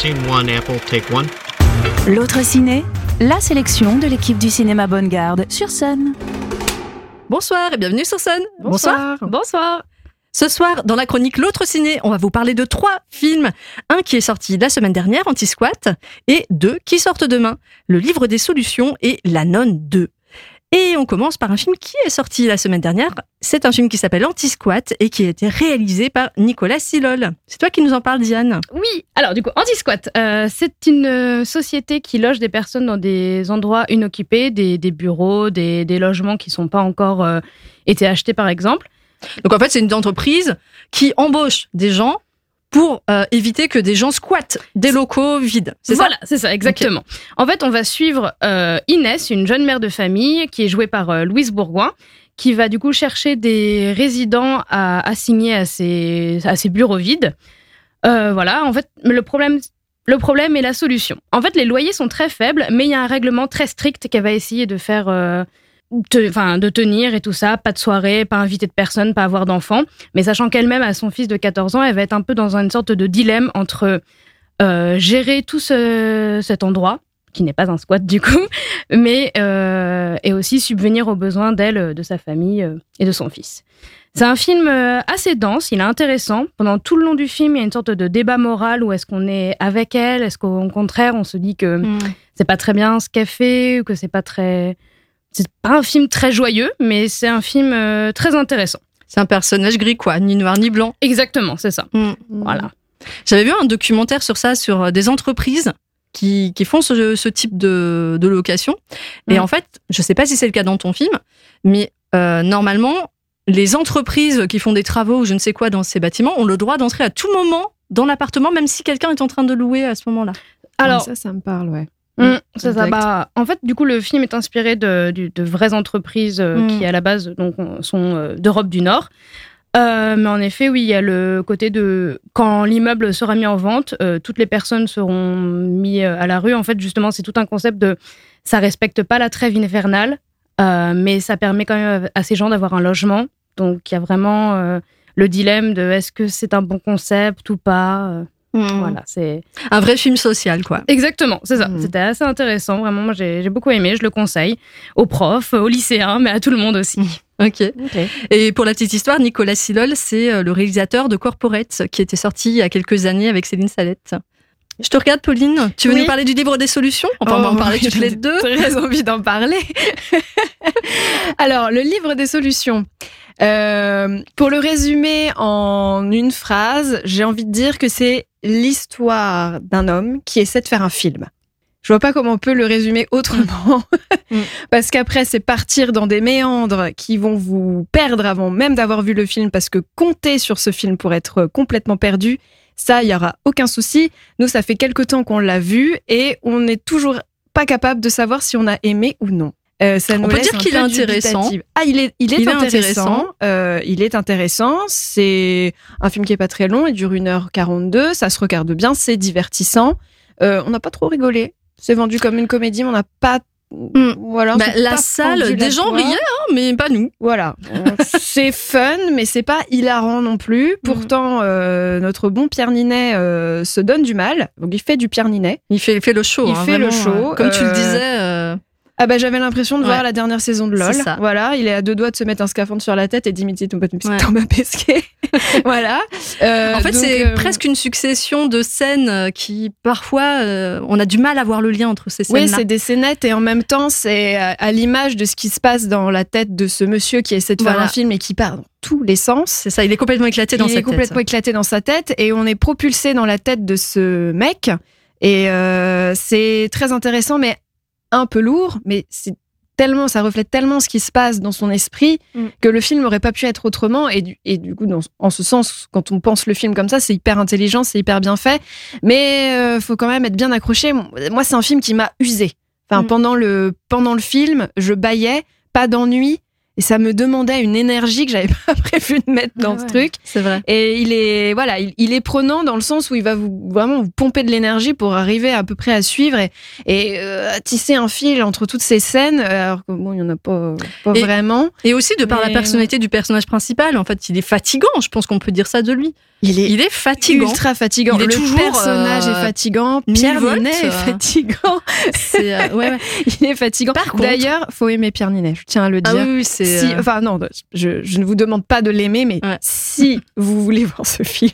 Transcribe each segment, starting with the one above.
Scene one, Apple, take one. L'autre ciné, la sélection de l'équipe du cinéma Bonne Garde sur Sun. Bonsoir et bienvenue sur Sun. Bonsoir. Bonsoir. Ce soir, dans la chronique L'autre ciné, on va vous parler de trois films. Un qui est sorti la semaine dernière, Anti-Squat, et deux qui sortent demain, Le Livre des Solutions et La Nonne 2. Et on commence par un film qui est sorti la semaine dernière. C'est un film qui s'appelle Anti-Squat et qui a été réalisé par Nicolas Silol. C'est toi qui nous en parles, Diane Oui, alors du coup, Anti-Squat, euh, c'est une euh, société qui loge des personnes dans des endroits inoccupés, des, des bureaux, des, des logements qui sont pas encore euh, été achetés par exemple. Donc en fait, c'est une entreprise qui embauche des gens pour euh, éviter que des gens squattent des locaux vides. C'est Voilà, c'est ça, exactement. En fait, on va suivre euh, Inès, une jeune mère de famille qui est jouée par euh, Louise Bourgoin, qui va du coup chercher des résidents à assigner à ses, à ses bureaux vides. Voilà, en fait, le problème, le problème est la solution. En fait, les loyers sont très faibles, mais il y a un règlement très strict qu'elle va essayer de faire, te- de tenir et tout ça. Pas de soirée, pas inviter de personnes, pas avoir d'enfants. Mais sachant qu'elle-même a son fils de 14 ans, elle va être un peu dans une sorte de dilemme entre euh, gérer tout ce- cet endroit qui n'est pas un squat du coup, mais euh, et aussi subvenir aux besoins d'elle, de sa famille euh, et de son fils. C'est un film assez dense, il est intéressant. Pendant tout le long du film, il y a une sorte de débat moral où est-ce qu'on est avec elle, est-ce qu'au contraire on se dit que Hmm. c'est pas très bien ce qu'elle fait ou que c'est pas très c'est pas un film très joyeux, mais c'est un film euh, très intéressant. C'est un personnage gris, quoi, ni noir ni blanc. Exactement, c'est ça. Mm. Voilà. J'avais vu un documentaire sur ça, sur euh, des entreprises qui, qui font ce, ce type de, de location. Et Mm. en fait, je sais pas si c'est le cas dans ton film, mais euh, normalement, les entreprises qui font des travaux ou je ne sais quoi dans ces bâtiments ont le droit d'entrer à tout moment dans l'appartement, même si quelqu'un est en train de louer à ce moment-là. Alors, ça, ça me parle, ouais. Mm, c'est ça. Exact. Bah, en fait, du coup, le film est inspiré de, vraies entreprises euh, Mm. qui, à la base, donc, sont euh, d'Europe du Nord. Euh, mais en effet, oui, il y a le côté de quand l'immeuble sera mis en vente, toutes les personnes seront mises à la rue. En fait, justement, c'est tout un concept de ça respecte pas la trêve hivernale, mais ça permet quand même à ces gens d'avoir un logement. Donc, il y a vraiment le dilemme de est-ce que c'est un bon concept ou pas. Euh, Voilà, c'est Un vrai film social, quoi. Exactement, c'est ça. Mhm. C'était assez intéressant, vraiment. Moi, j'ai j'ai beaucoup aimé. Je le conseille aux profs, aux lycéens, mais à tout le monde aussi. Ok. Et pour la petite histoire, Nicolas Silol, c'est euh, le réalisateur de Corporate, qui était sorti il y a quelques années avec Céline Salette. Je te regarde, Pauline. Tu veux Oui. nous parler du livre des solutions? On va en Oh, parler toutes les j'ai deux. Très envie d'en parler. Alors, le livre des solutions. Euh, pour le résumer en une phrase, j'ai envie de dire que c'est l'histoire d'un homme qui essaie de faire un film. Je vois pas comment on peut le résumer autrement. Mm. parce qu'après, c'est partir dans des méandres qui vont vous perdre avant même d'avoir vu le film, parce que compter sur ce film pour être complètement perdu, ça, il y aura aucun souci. Nous, ça fait quelque temps qu'on l'a vu et on n'est toujours pas capable de savoir si on a aimé ou non. Euh, ça nous peut dire qu'il est intéressant. Ah, il est, il est Il est intéressant. Euh, il est intéressant. C'est un film qui est pas très long. Il dure 1h42. Ça se regarde bien. C'est divertissant. Euh, on n'a pas trop rigolé. C'est vendu comme une comédie, mais on n'a pas. Mm. Voilà. Bah, la salle, des gens riaient, hein, mais pas nous. Voilà. C'est fun, mais c'est pas hilarant non plus. Pourtant, euh, notre bon Pierre Ninet euh, se donne du mal. Donc, il fait du Pierre Ninet. Il fait, il fait le show. Il hein, fait le show, euh, Comme tu le disais. Ah bah j'avais l'impression de voir la dernière saison de LOL. Ça. Voilà, il est à deux doigts de se mettre un scaphandre sur la tête et d'imiter ton pote Ouais. Thomas Pesquet. voilà. Euh, en fait, c'est euh, presque une succession de scènes euh, qui, parfois, euh, on a du mal à voir le lien entre ces Oui, scènes-là. c'est des scénettes et en même temps, c'est à, l'image de ce qui se passe dans la tête de ce monsieur qui essaie de faire Voilà. un film et qui part dans tous les sens. C'est ça, il est complètement éclaté dans il sa est complètement éclaté dans sa tête et on est propulsé dans la tête de ce mec et euh, c'est très intéressant mais un peu lourd mais c'est tellement ça reflète tellement ce qui se passe dans son esprit Mm. que le film n'aurait pas pu être autrement et du, et du coup dans, en ce sens quand on pense le film comme ça c'est hyper intelligent c'est hyper bien fait mais euh, faut quand même être bien accroché moi c'est un film qui m'a usé enfin Mm. pendant le pendant le film je baillais pas d'ennui et ça me demandait une énergie que j'avais pas prévu de mettre dans Ah ce ouais. truc C'est vrai. et il est voilà, il, il est prenant dans le sens où il va vous vraiment vous pomper de l'énergie pour arriver à peu près à suivre et, et euh, à tisser un fil entre toutes ces scènes. Alors que bon, il y en a pas, pas Et- vraiment. Et aussi de par la personnalité du personnage principal, en fait, il est fatigant, je pense qu'on peut dire ça de lui. Il est, Il est fatigant. ultra fatigant. Il est le toujours, personnage euh, est fatigant. Pierre Ninet est euh. fatigant. Euh, ouais, ouais. Il est fatigant. Par contre- D'ailleurs, faut aimer Pierre Ninet. Je tiens à le Ah dire. oui, oui, c'est. Si, euh, enfin non, je, je ne vous demande pas de l'aimer, mais Ouais. si vous voulez voir ce film,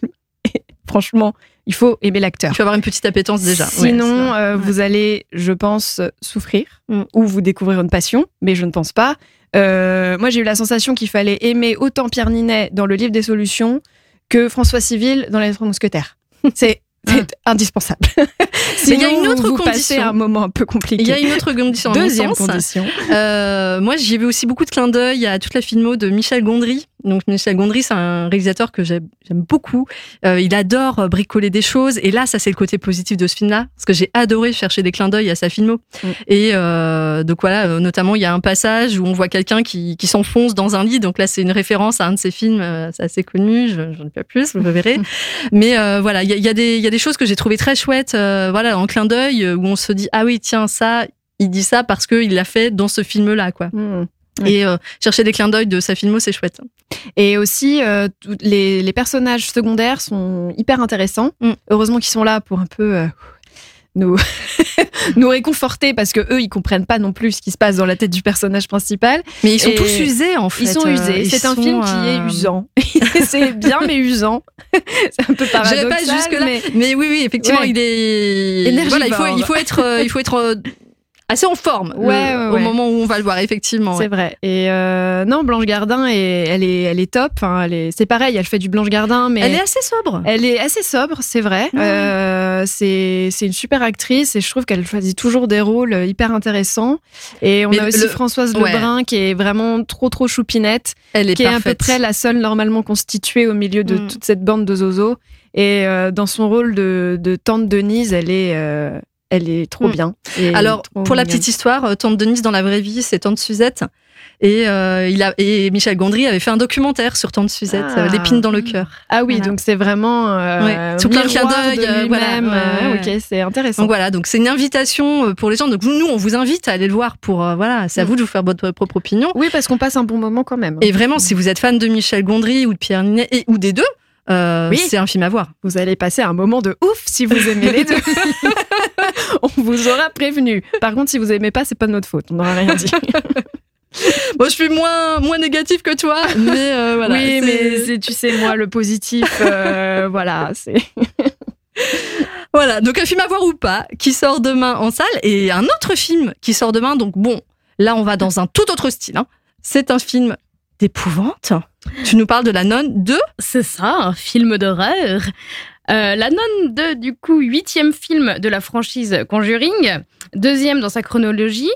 franchement, il faut aimer l'acteur. Tu vas avoir une petite appétence déjà. Sinon, euh, vous allez, je pense, souffrir Mm. ou vous découvrir une passion, mais je ne pense pas. Euh, moi, j'ai eu la sensation qu'il fallait aimer autant Pierre Ninet dans le livre des solutions que François Civil dans Les Trois Mousquetaires. C'est c'est indispensable. il y a Sinon, une autre vous condition. un moment un peu compliqué. Il y a une autre condition. Deuxième sens. condition. Euh, moi, j'y ai vu aussi beaucoup de clins d'œil à toute la filmo de Michel Gondry. Donc, Michel Gondry, c'est un réalisateur que j'aime beaucoup. Euh, il adore euh, bricoler des choses. Et là, ça, c'est le côté positif de ce film-là. Parce que j'ai adoré chercher des clins d'œil à sa filmo. Mm. Et euh, donc, voilà, euh, notamment, il y a un passage où on voit quelqu'un qui, qui s'enfonce dans un lit. Donc là, c'est une référence à un de ses films. euh, c'est assez connu. Je n'en dis pas plus, vous le verrez. Mais euh, voilà, il y a, il y, a des- y a des choses que j'ai trouvées très chouettes. euh, voilà, en clin d'œil, où on se dit, ah oui, tiens, ça, il dit ça parce qu'il l'a fait dans ce film-là, quoi. Mm. Ouais. Et euh, chercher des clins d'œil de sa filmo, c'est chouette. Et aussi, euh, les, les personnages secondaires sont hyper intéressants. Mm. Heureusement qu'ils sont là pour un peu euh, nous, nous réconforter parce que eux, ils comprennent pas non plus ce qui se passe dans la tête du personnage principal. Mais ils sont Et tous usés, en fait. Ils sont Euh, usés. C'est un sont, film qui euh, est usant. c'est bien, mais usant. c'est un peu paradoxal. pas jusque-là. mais- Mais oui, oui, effectivement, Ouais. il est. Énergivore. Voilà, il faut, il faut être, euh, il faut être euh, assez en forme le- Ouais, ouais, au moment où on va le voir, effectivement. C'est vrai. Et euh, non, Blanche Gardin, est, elle, est, elle est top. Enfin, elle est, c'est pareil, elle fait du Blanche Gardin, mais Elle est assez sobre. Elle est assez sobre, c'est vrai. Euh, c'est c'est une super actrice et je trouve qu'elle choisit toujours des rôles hyper intéressants. Et on Mais a aussi le- Françoise ouais. Lebrun qui est vraiment trop trop choupinette, Elle est qui est à peu près la seule normalement constituée au milieu de Mm. toute cette bande de zozo. Et euh, dans son rôle de, de tante Denise, elle est euh, elle est trop Mm. bien. Alors, trop pour la petite histoire, euh, Tante Denise dans la vraie vie, c'est Tante Suzette. Et, euh, il a, et Michel Gondry avait fait un documentaire sur Tante Suzette, Ah. euh, L'épine dans le cœur. Ah oui, Voilà. donc c'est vraiment euh, Ouais, sur plein miroir d'œil, euh, voilà, lui-même. ouais, ouais, ok, c'est intéressant. Donc voilà, donc c'est une invitation pour les gens. Donc nous, on vous invite à aller le voir pour euh, voilà, c'est à Mm. vous de vous faire votre propre opinion. Oui, parce qu'on passe un bon moment quand même. Et vraiment, si vous êtes fan de Michel Gondry ou de Pierre Ninet et ou des deux, euh, Oui. c'est un film à voir. Vous allez passer un moment de ouf si vous aimez les deux. on vous aura prévenu. Par contre, si vous aimez pas, c'est pas de notre faute. On n'aura rien dit. Moi, je suis moins moins négatif que toi, mais euh, voilà. oui, mais tu sais, moi, le positif, euh, voilà, c'est. Voilà, donc un film à voir ou pas, qui sort demain en salle, et un autre film qui sort demain. Donc bon, là on va dans un tout autre style. hein. C'est un film d'épouvante. Tu nous parles de la nonne de C'est ça, un film d'horreur. Euh, la Nonne 2, du coup, huitième film de la franchise Conjuring, deuxième dans sa chronologie.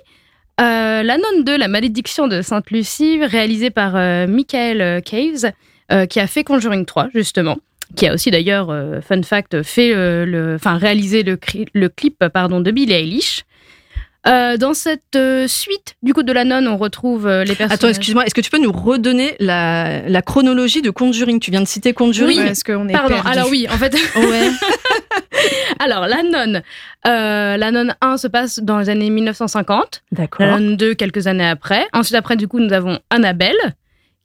Euh, la Nonne 2, La malédiction de Sainte-Lucie, réalisée par euh, Michael Caves, qui a fait Conjuring 3, justement. Qui a aussi d'ailleurs, fun fact, fait le, réalisé le, le clip pardon de Billie Eilish. Euh, dans cette euh, suite du coup de la nonne, on retrouve euh, les personnages. Attends, excuse-moi, est-ce que tu peux nous redonner la, la chronologie de Conjuring? Tu viens de citer Conjuring? Oui, est-ce qu'on est Pardon, perdu alors oui, en fait, Ouais. Alors, la nonne. Euh, la nonne 1 se passe dans les années 1950. La D'accord. nonne 2, quelques années après. Ensuite, après, du coup, nous avons Annabelle.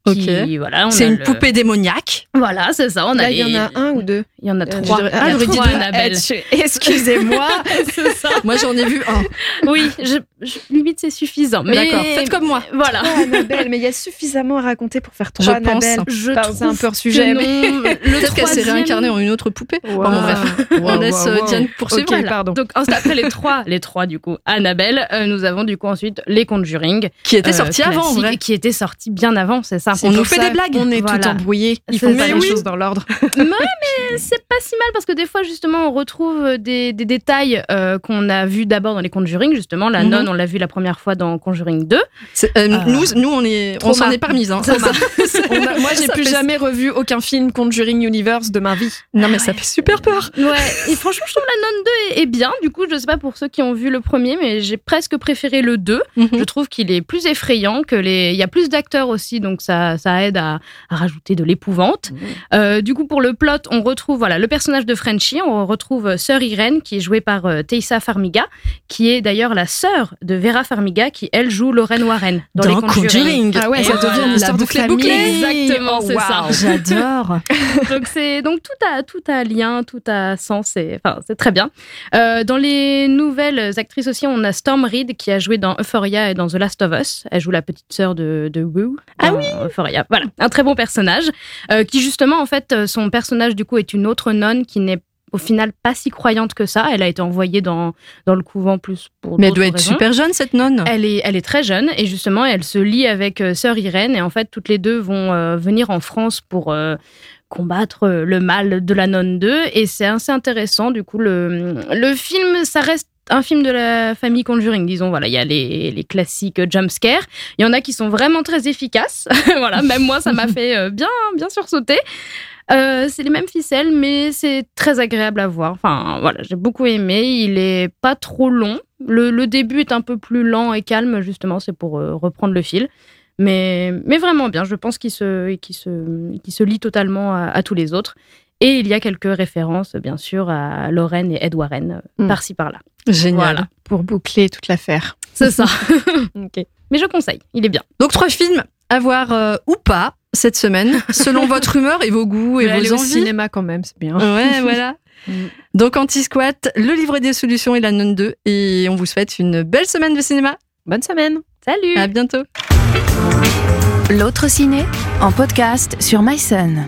Qui, Ok. voilà, on C'est une le- poupée démoniaque. Voilà, c'est ça. On a Là, il y les- en a un ou deux Il y en a Euh, trois. je devrais- Il y a Ah, j'aurais dit trois deux. Excusez-moi. c'est ça. Moi j'en ai vu un. Oui, je, je- limite, c'est suffisant. Mais D'accord. Faites comme moi. Voilà. Trois Annabelle, mais il y a suffisamment à raconter pour faire trois Je pense. Annabelle. Je Pardon, c'est un peu hors sujet, mais-. Le Peut-être qu'elle s'est réincarnée en une autre poupée. Wow. Bon, bref. On laisse euh, Diane poursuivre. Ok, Voilà. pardon. Donc après les trois, les trois du coup, Annabelle, euh, nous avons du coup ensuite les Conjuring, Qui était euh, sorti avant, en vrai. qui étaient sortis bien avant, c'est ça. On nous fait des blagues. On est tout embrouillé. Il faut pas les oui. choses dans l'ordre. Mais c'est pas si mal parce que des fois justement on retrouve des, des détails euh, qu'on a vus d'abord dans les Conjuring justement la Mhm. nonne on l'a vu la première fois dans Conjuring 2 C'est- euh, Ah. nous, nous, on est, on s'en est pas remise. Hein. A- moi, j'ai plus fait- jamais revu aucun film Conjuring Universe de ma vie. Non, mais ça fait super peur. ouais et franchement je trouve la nonne 2 est, bien du coup je sais pas pour ceux qui ont vu le premier mais j'ai presque préféré le 2 Mhm. je trouve qu'il est plus effrayant que les il y a plus d'acteurs aussi donc ça ça, ça aide à, à rajouter de l'épouvante. Mmh. Euh, du coup, pour le plot, on retrouve voilà le personnage de Frenchie, on retrouve euh, Sœur Irène qui est jouée par euh, Teissa Farmiga, qui est d'ailleurs la sœur de Vera Farmiga, qui elle joue Lorraine Warren dans, Dans les Conjuring. Ah ouais, Et ça voilà, devient une la histoire de famille. bouclée. Exactement, Oh, c'est ça. waouh, J'adore. donc c'est donc tout a tout a lien, tout a sens enfin c'est très bien. Euh, dans les nouvelles actrices aussi, on a Storm Reed qui a joué dans Euphoria et dans The Last of Us. Elle joue la petite sœur de de Wu Ah dans Euphoria. Voilà, un très bon personnage euh, qui justement en fait euh, son personnage du coup est une autre nonne qui n'est au final pas si croyante que ça. Elle a été envoyée dans dans le couvent plus pour Mais elle doit être raisons. super jeune, cette nonne. Elle est, elle est très jeune et justement, elle se lie avec euh, sœur Irène et en fait, toutes les deux vont euh, venir en France pour euh, combattre le mal de la nonne 2 et c'est assez intéressant. Du coup, le, le film, ça reste un film de la famille Conjuring, disons. Voilà, il y a les, les classiques jumpscares. Il y en a qui sont vraiment très efficaces. voilà, même moi, ça m'a fait euh, bien, bien sursauter. Euh, c'est les mêmes ficelles, mais c'est très agréable à voir. Enfin, voilà, j'ai beaucoup aimé. Il est pas trop long. Le, le début est un peu plus lent et calme, justement, c'est pour euh, reprendre le fil. Mais, mais vraiment bien. Je pense qu'il se, qu'il se, qu'il se lie totalement à, à tous les autres. Et il y a quelques références, bien sûr, à Lorraine et Ed Warren, euh, Mm. par-ci par-là. Génial. Voilà. Pour boucler toute l'affaire. C'est ça. Ok. mais je conseille, il est bien. Donc trois films à voir euh, ou pas cette semaine, selon votre humeur et vos goûts et vos au envies. cinéma quand même, c'est bien. Ouais, voilà. Mm. Donc Anti-Squat, le livre des solutions et la nonne 2. Et on vous souhaite une belle semaine de cinéma. Bonne semaine. Salut À bientôt. L'autre ciné en podcast sur MySun.